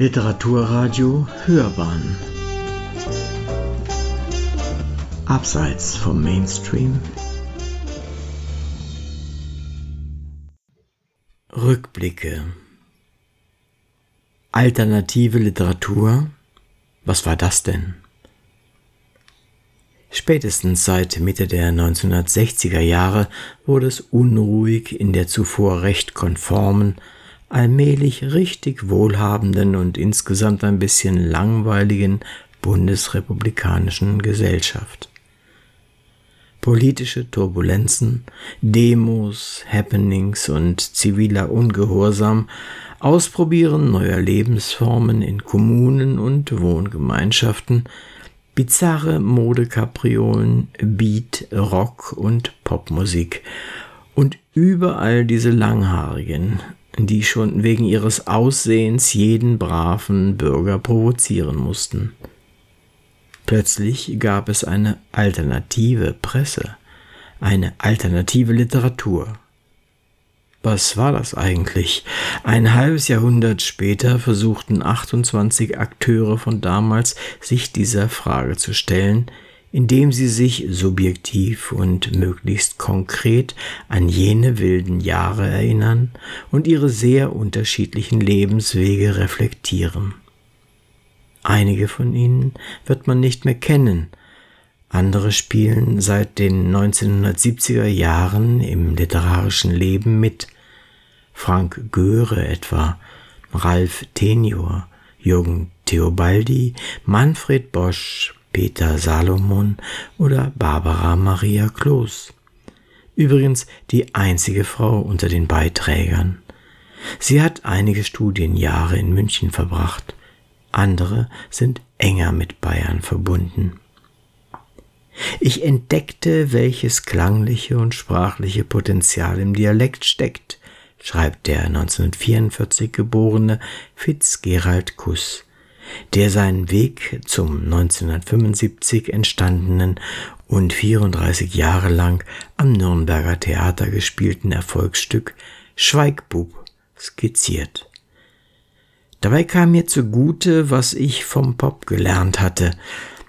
Literaturradio Hörbahn. Abseits vom Mainstream. Rückblicke. Alternative Literatur? Was war das denn? Spätestens seit Mitte der 1960er Jahre wurde es unruhig in der zuvor recht konformen allmählich richtig wohlhabenden und insgesamt ein bisschen langweiligen bundesrepublikanischen Gesellschaft. Politische Turbulenzen, Demos, Happenings und ziviler Ungehorsam, Ausprobieren neuer Lebensformen in Kommunen und Wohngemeinschaften, bizarre Modekapriolen, Beat, Rock und Popmusik und überall diese langhaarigen, die schon wegen ihres Aussehens jeden braven Bürger provozieren mussten. Plötzlich gab es eine alternative Presse, eine alternative Literatur. Was war das eigentlich? Ein halbes Jahrhundert später versuchten 28 Akteure von damals, sich dieser Frage zu stellen, indem sie sich subjektiv und möglichst konkret an jene wilden Jahre erinnern und ihre sehr unterschiedlichen Lebenswege reflektieren. Einige von ihnen wird man nicht mehr kennen, andere spielen seit den 1970er Jahren im literarischen Leben mit. Frank Göre etwa, Ralf Tenior, Jürgen Theobaldi, Manfred Bosch, Peter Salomon oder Barbara Maria Kloß. Übrigens die einzige Frau unter den Beiträgern. Sie hat einige Studienjahre in München verbracht, andere sind enger mit Bayern verbunden. Ich entdeckte, welches klangliche und sprachliche Potenzial im Dialekt steckt, schreibt der 1944 geborene Fitzgerald Kuss der seinen Weg zum 1975 entstandenen und 34 Jahre lang am Nürnberger Theater gespielten Erfolgsstück Schweigbub skizziert. Dabei kam mir zugute, was ich vom Pop gelernt hatte,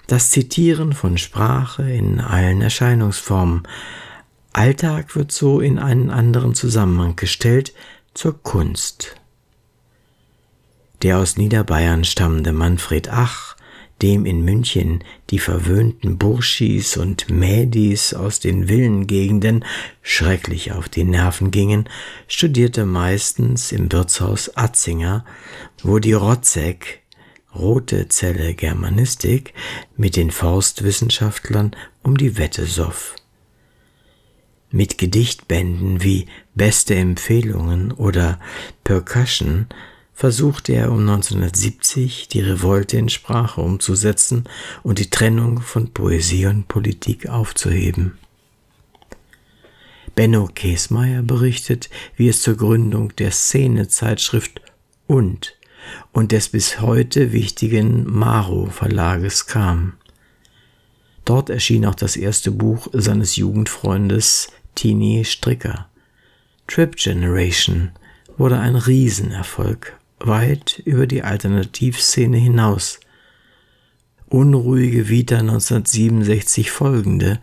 das Zitieren von Sprache in allen Erscheinungsformen. Alltag wird so in einen anderen Zusammenhang gestellt zur Kunst der aus Niederbayern stammende Manfred Ach, dem in München die verwöhnten Burschis und Mädis aus den Villengegenden schrecklich auf die Nerven gingen, studierte meistens im Wirtshaus Atzinger, wo die Rotzek, rote Zelle Germanistik, mit den Forstwissenschaftlern um die Wette soff. Mit Gedichtbänden wie Beste Empfehlungen oder Percussion versuchte er um 1970 die Revolte in Sprache umzusetzen und die Trennung von Poesie und Politik aufzuheben. Benno Käsmeier berichtet, wie es zur Gründung der Szene-Zeitschrift und und des bis heute wichtigen Maro Verlages kam. Dort erschien auch das erste Buch seines Jugendfreundes Tini Stricker. Trip Generation wurde ein Riesenerfolg weit über die Alternativszene hinaus. Unruhige Vita 1967 folgende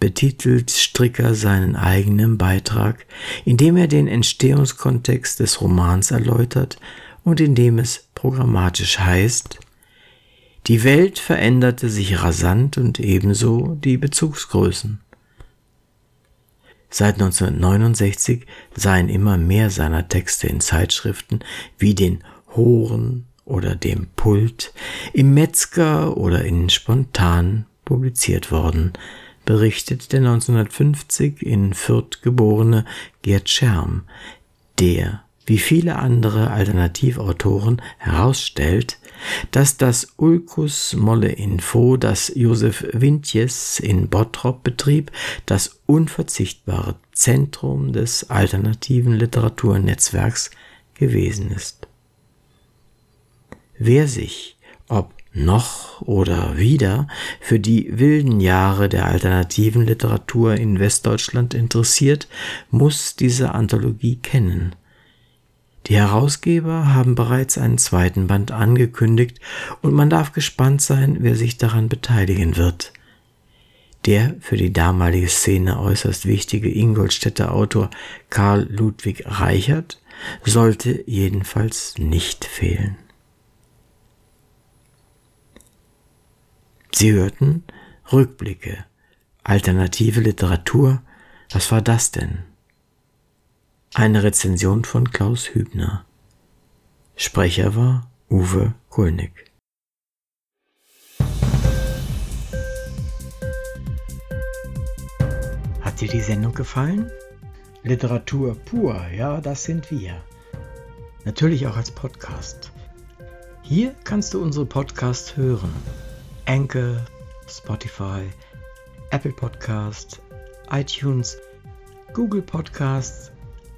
betitelt Stricker seinen eigenen Beitrag, indem er den Entstehungskontext des Romans erläutert und indem es programmatisch heißt, die Welt veränderte sich rasant und ebenso die Bezugsgrößen. Seit 1969 seien immer mehr seiner Texte in Zeitschriften wie den Horen oder dem Pult, im Metzger oder in Spontan publiziert worden, berichtet der 1950 in Fürth geborene Gerd Scherm, der, wie viele andere Alternativautoren, herausstellt, dass das Ulcus Molle Info, das Josef Wintjes in Bottrop betrieb, das unverzichtbare Zentrum des alternativen Literaturnetzwerks gewesen ist. Wer sich, ob noch oder wieder, für die wilden Jahre der alternativen Literatur in Westdeutschland interessiert, muss diese Anthologie kennen – Die Herausgeber haben bereits einen zweiten Band angekündigt und man darf gespannt sein, wer sich daran beteiligen wird. Der für die damalige Szene äußerst wichtige Ingolstädter Autor Karl Ludwig Reichert sollte jedenfalls nicht fehlen. Sie hörten Rückblicke, alternative Literatur, was war das denn? Eine Rezension von Klaus Hübner. Sprecher war Uwe Kulnig. Hat dir die Sendung gefallen? Literatur pur, ja, das sind wir. Natürlich auch als Podcast. Hier kannst du unsere Podcasts hören. Anchor, Spotify, Apple Podcast, iTunes, Google Podcasts,